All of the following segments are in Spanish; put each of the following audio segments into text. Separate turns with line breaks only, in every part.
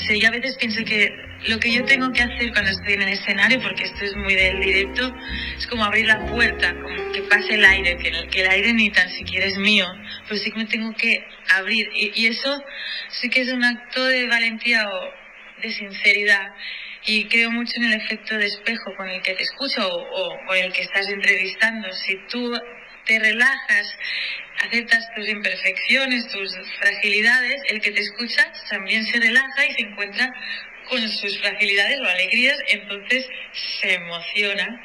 sé, yo a veces pienso que lo que yo tengo que hacer cuando estoy en el escenario, porque esto es muy del directo, es como abrir la puerta, como que pase el aire, que el, aire ni tan siquiera es mío, pero sí que me tengo que abrir. Y, eso sí que es un acto de valentía o de sinceridad. Y creo mucho en el efecto de espejo con el que te escucho o, o con el que estás entrevistando. Si tú te relajas, aceptas tus imperfecciones, tus fragilidades, el que te escucha también se relaja y se encuentra con sus fragilidades o alegrías, entonces se emociona.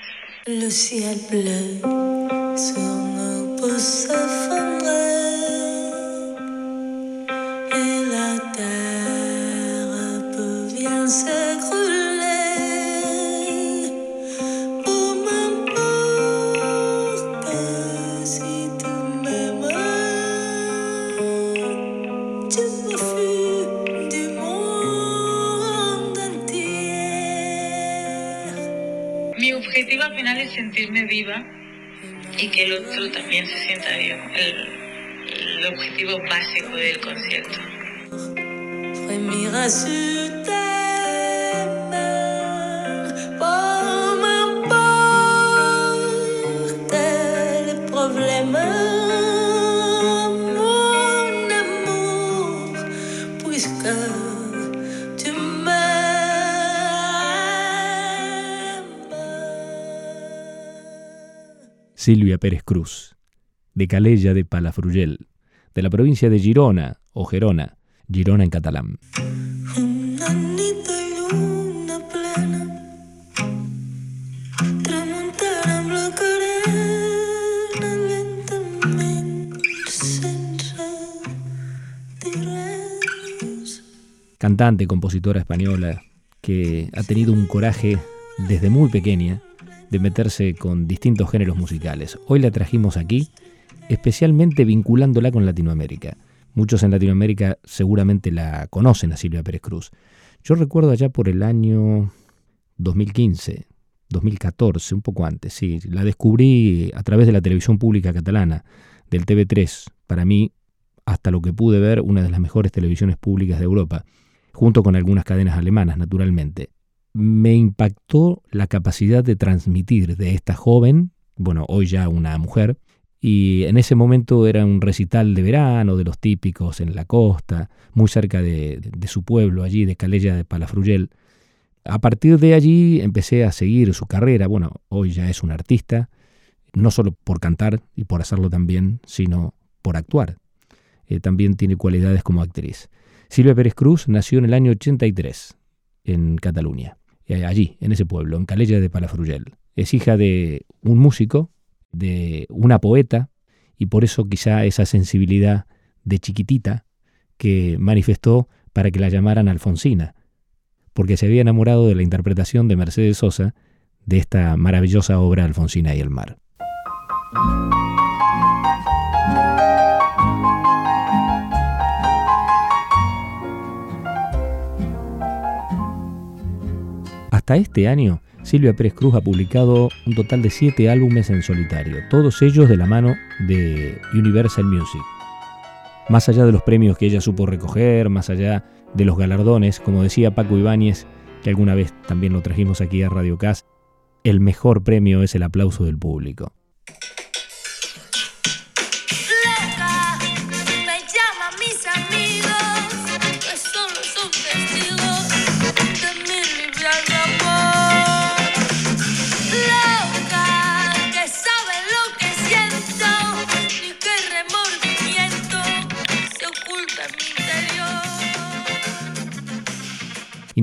Mi objetivo al final es sentirme viva y que el otro también se sienta vivo. El, el objetivo básico del concierto.
Silvia Pérez Cruz, de Calella de Palafrugell, de la provincia de Girona o Gerona, Girona en catalán.
Una nit de lluna plena tramuntana amb la carena lentament sense dir res.
Cantante, compositora española, que ha tenido un coraje desde muy pequeña de meterse con distintos géneros musicales. Hoy la trajimos aquí, especialmente vinculándola con Latinoamérica. Muchos en Latinoamérica seguramente la conocen a Silvia Pérez Cruz. Yo recuerdo allá por el año 2015, 2014, un poco antes, sí, la descubrí a través de la televisión pública catalana, del TV3, para mí, hasta lo que pude ver, una de las mejores televisiones públicas de Europa, junto con algunas cadenas alemanas, naturalmente. Me impactó la capacidad de transmitir de esta joven, bueno, hoy ya una mujer, y en ese momento era un recital de verano, de los típicos en la costa, muy cerca de, su pueblo, allí de Calella de Palafrugell. A partir de allí empecé a seguir su carrera. Bueno, hoy ya es un artista, no solo por cantar y por hacerlo también, sino por actuar. Eh, también tiene cualidades como actriz. Silvia Pérez Cruz nació en el año 83 en Cataluña, eh, allí, en ese pueblo, en Calella de Palafrugell. Es hija de un músico, de una poeta, y por eso quizá esa sensibilidad de chiquitita que manifestó para que la llamaran Alfonsina, porque se había enamorado de la interpretación de Mercedes Sosa de esta maravillosa obra Alfonsina y el mar. Hasta este año, Silvia Pérez Cruz ha publicado un total de siete álbumes en solitario, todos ellos de la mano de Universal Music. Más allá de los premios que ella supo recoger, más allá de los galardones, como decía Paco Ibáñez, que alguna vez también lo trajimos aquí a Radio Cas, el mejor premio es el aplauso del público.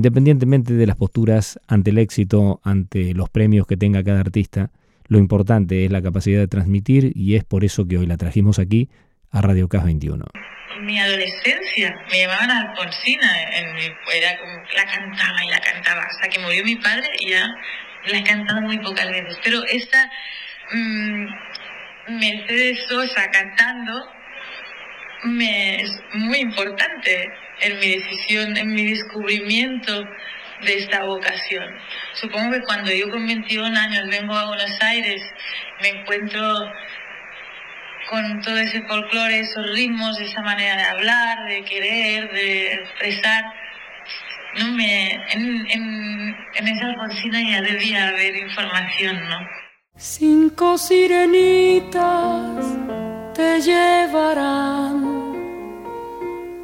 Independientemente de las posturas ante el éxito, ante los premios que tenga cada artista, lo importante es la capacidad de transmitir y es por eso que hoy la trajimos aquí a Radio Cas 21.
mi adolescencia me llamaban Alfonsina, en mi- era como la cantaba y la cantaba hasta que murió mi padre y ya la he cantado muy pocas veces. Pero esta mm, Mercedes Sosa cantando me es muy importante en mi decisión, en mi descubrimiento de esta vocación. Supongo que cuando yo con 21 años vengo a Buenos Aires, me encuentro con todo ese folclore, esos ritmos, esa manera de hablar, de querer, de expresar, no me, en, en, en esa Alfonsina ya debía haber información, ¿no?
Cinco sirenitas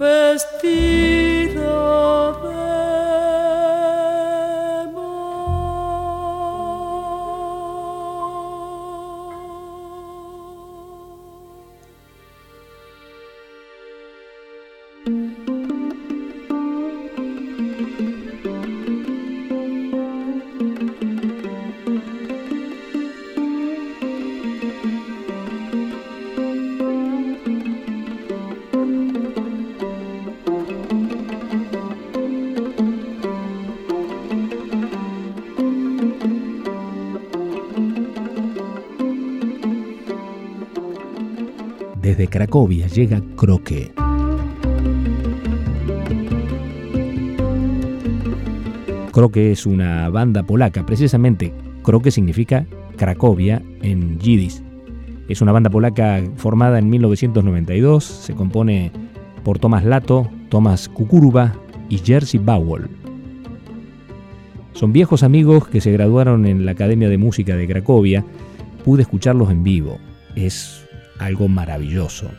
vestida de
Cracovia llega Croque. Croque es una banda polaca, precisamente Croque significa Cracovia en yiddish. Es una banda polaca formada en 1992, se compone por Tomás Lato, Tomás Kukuruba y Jerzy Bowell. Son viejos amigos que se graduaron en la Academia de Música de Cracovia. Pude escucharlos en vivo. Es algo maravilloso.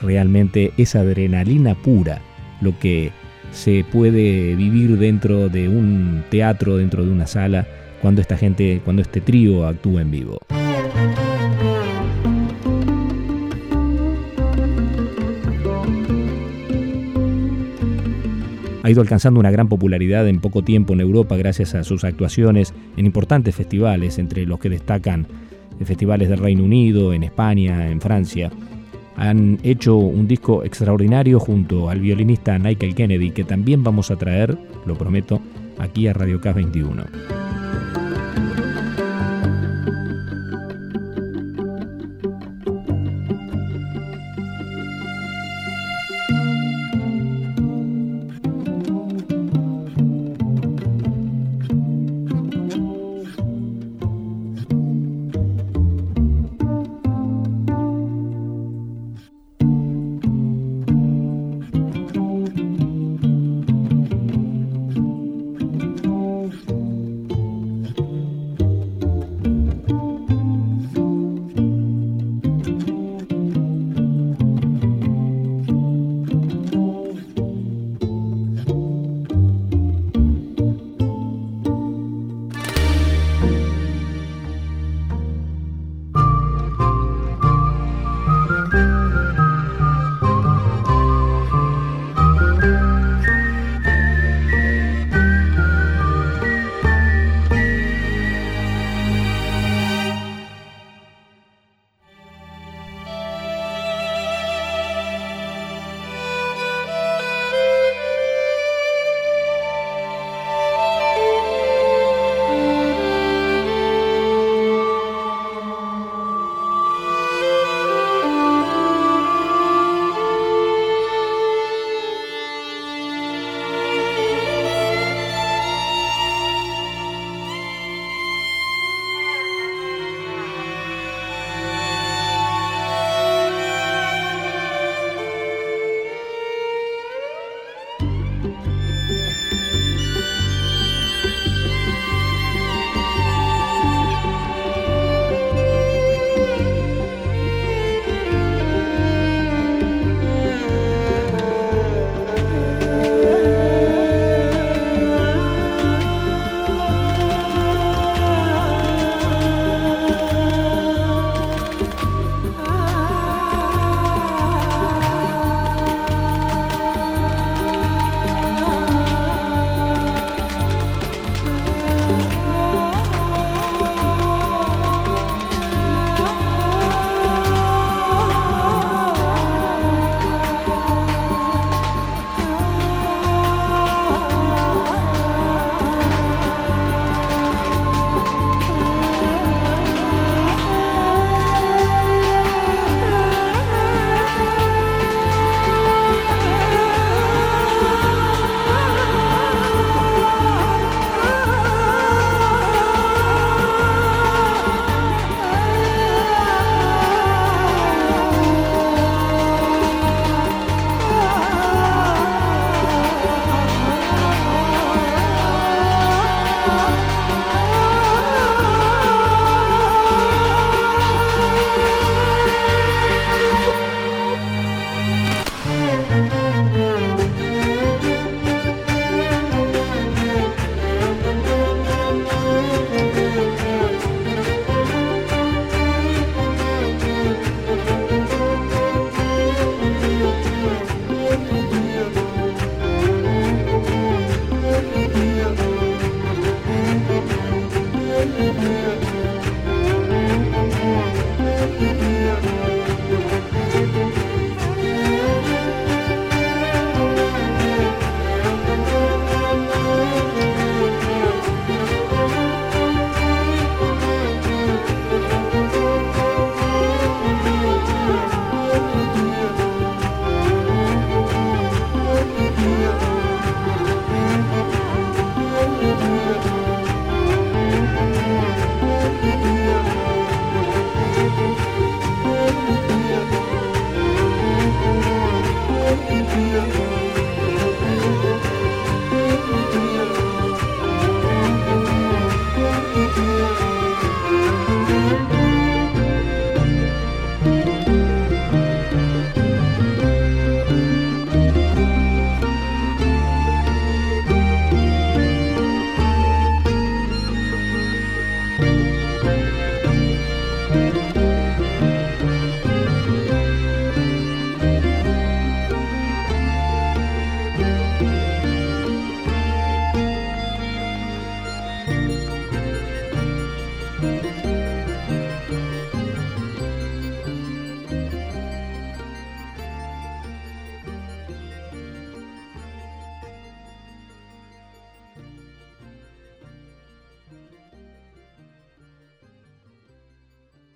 Realmente es adrenalina pura lo que se puede vivir dentro de un teatro, dentro de una sala, cuando esta gente, cuando este trío actúa en vivo. Ha ido alcanzando una gran popularidad en poco tiempo en Europa gracias a sus actuaciones en importantes festivales, entre los que destacan festivales del Reino Unido, en España, en Francia. Han hecho un disco extraordinario junto al violinista Michael Kennedy, que también vamos a traer, lo prometo, aquí a Radio K21.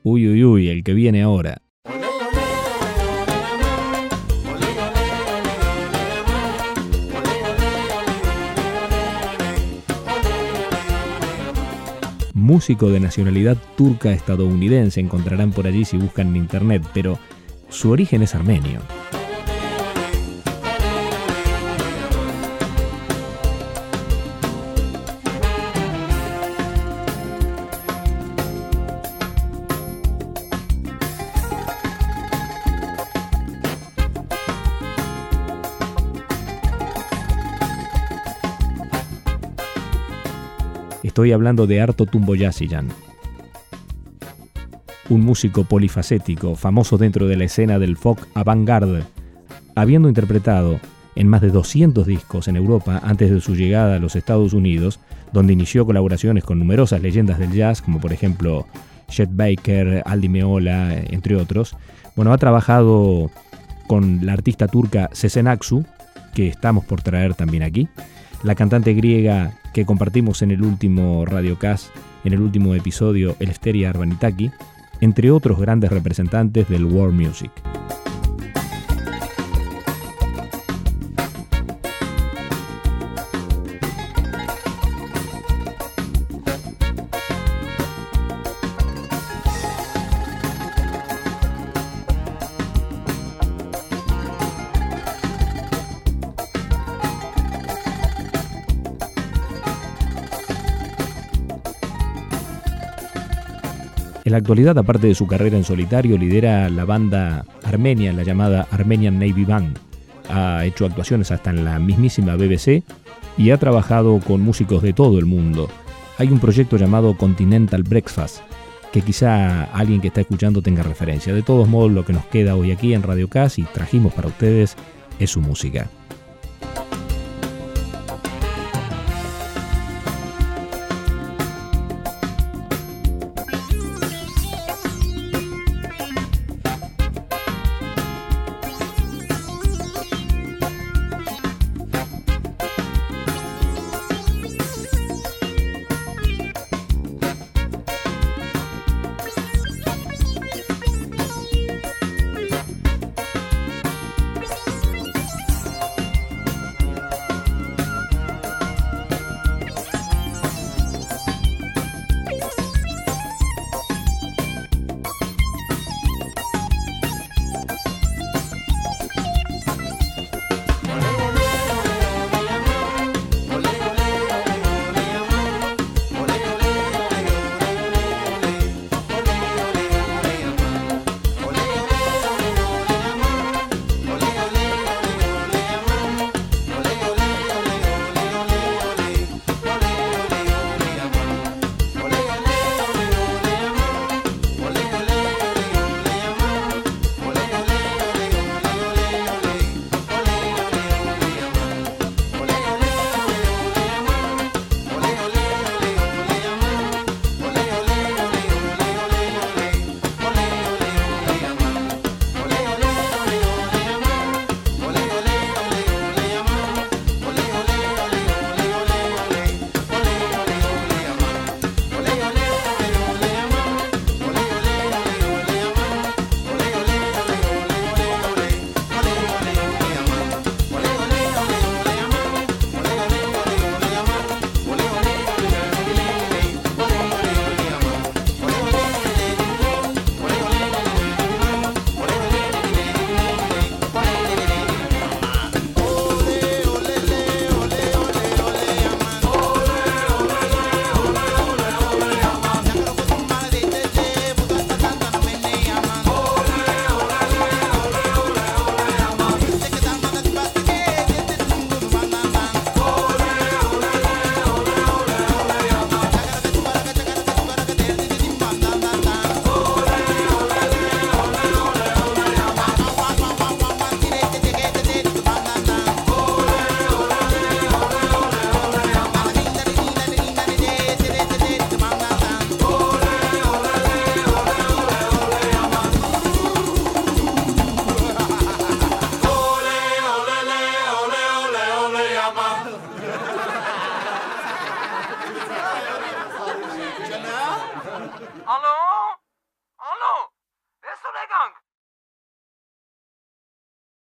Uy, uy, uy, el que viene ahora. músico de nacionalidad turca estadounidense, encontrarán por allí si buscan en internet, pero su origen es armenio. Estoy hablando de Arto Tumboyasiyan, un músico polifacético, famoso dentro de la escena del folk avant-garde, habiendo interpretado en más de 200 discos en Europa antes de su llegada a los Estados Unidos, donde inició colaboraciones con numerosas leyendas del jazz, como por ejemplo Chet Baker, Aldi Meola, entre otros. Bueno, ha trabajado con la artista turca Sezen Aksu, que estamos por traer también aquí, la cantante griega que compartimos en el último Radiocast, en el último episodio, Eleftheria Arbanitaki, entre otros grandes representantes del world music. La actualidad, aparte de su carrera en solitario, lidera la banda armenia, la llamada Armenian Navy Band. Ha hecho actuaciones hasta en la mismísima BBC y ha trabajado con músicos de todo el mundo. Hay un proyecto llamado Continental Breakfast, que quizá alguien que está escuchando tenga referencia. De todos modos, lo que nos queda hoy aquí en Radio Cas y trajimos para ustedes es su música.